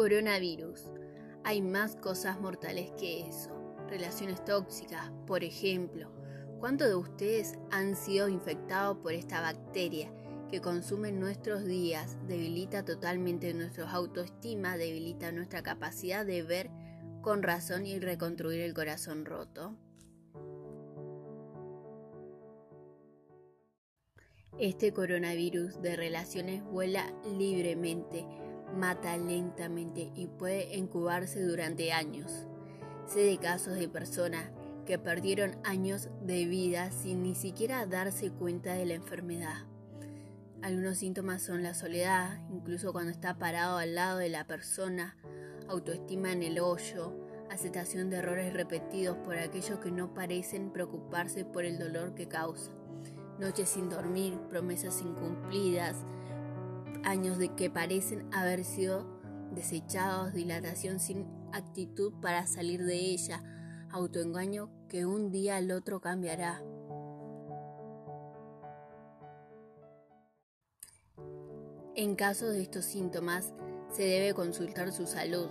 Coronavirus. Hay más cosas mortales que eso. Relaciones tóxicas, por ejemplo. ¿Cuántos de ustedes han sido infectados por esta bacteria que consume nuestros días, debilita totalmente nuestra autoestima, debilita nuestra capacidad de ver con razón y reconstruir el corazón roto? Este coronavirus de relaciones vuela libremente, mata lentamente y puede incubarse durante años. Sé de casos de personas que perdieron años de vida sin ni siquiera darse cuenta de la enfermedad. Algunos síntomas son la soledad, incluso cuando está parado al lado de la persona, autoestima en el hoyo, aceptación de errores repetidos por aquellos que no parecen preocuparse por el dolor que causa noches sin dormir, promesas incumplidas, años de que parecen haber sido desechados, dilatación sin actitud para salir de ella, autoengaño que un día al otro cambiará. En caso de estos síntomas, se debe consultar su salud.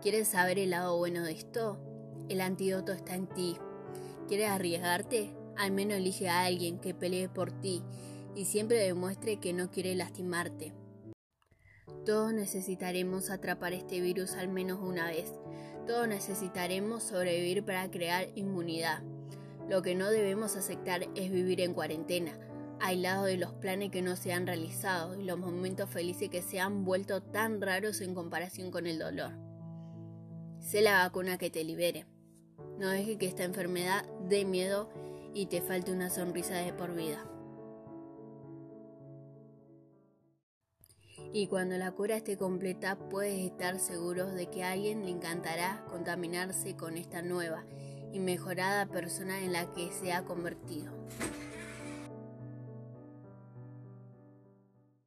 ¿Quieres saber el lado bueno de esto? El antídoto está en ti. ¿Quieres arriesgarte? Al menos elige a alguien que pelee por ti y siempre demuestre que no quiere lastimarte. Todos necesitaremos atrapar este virus al menos una vez. Todos necesitaremos sobrevivir para crear inmunidad. Lo que no debemos aceptar es vivir en cuarentena, aislado de los planes que no se han realizado y los momentos felices que se han vuelto tan raros en comparación con el dolor. Sé la vacuna que te libere. No deje que esta enfermedad dé miedo y te falte una sonrisa de por vida. Y cuando la cura esté completa, puedes estar seguro de que a alguien le encantará contaminarse con esta nueva y mejorada persona en la que se ha convertido.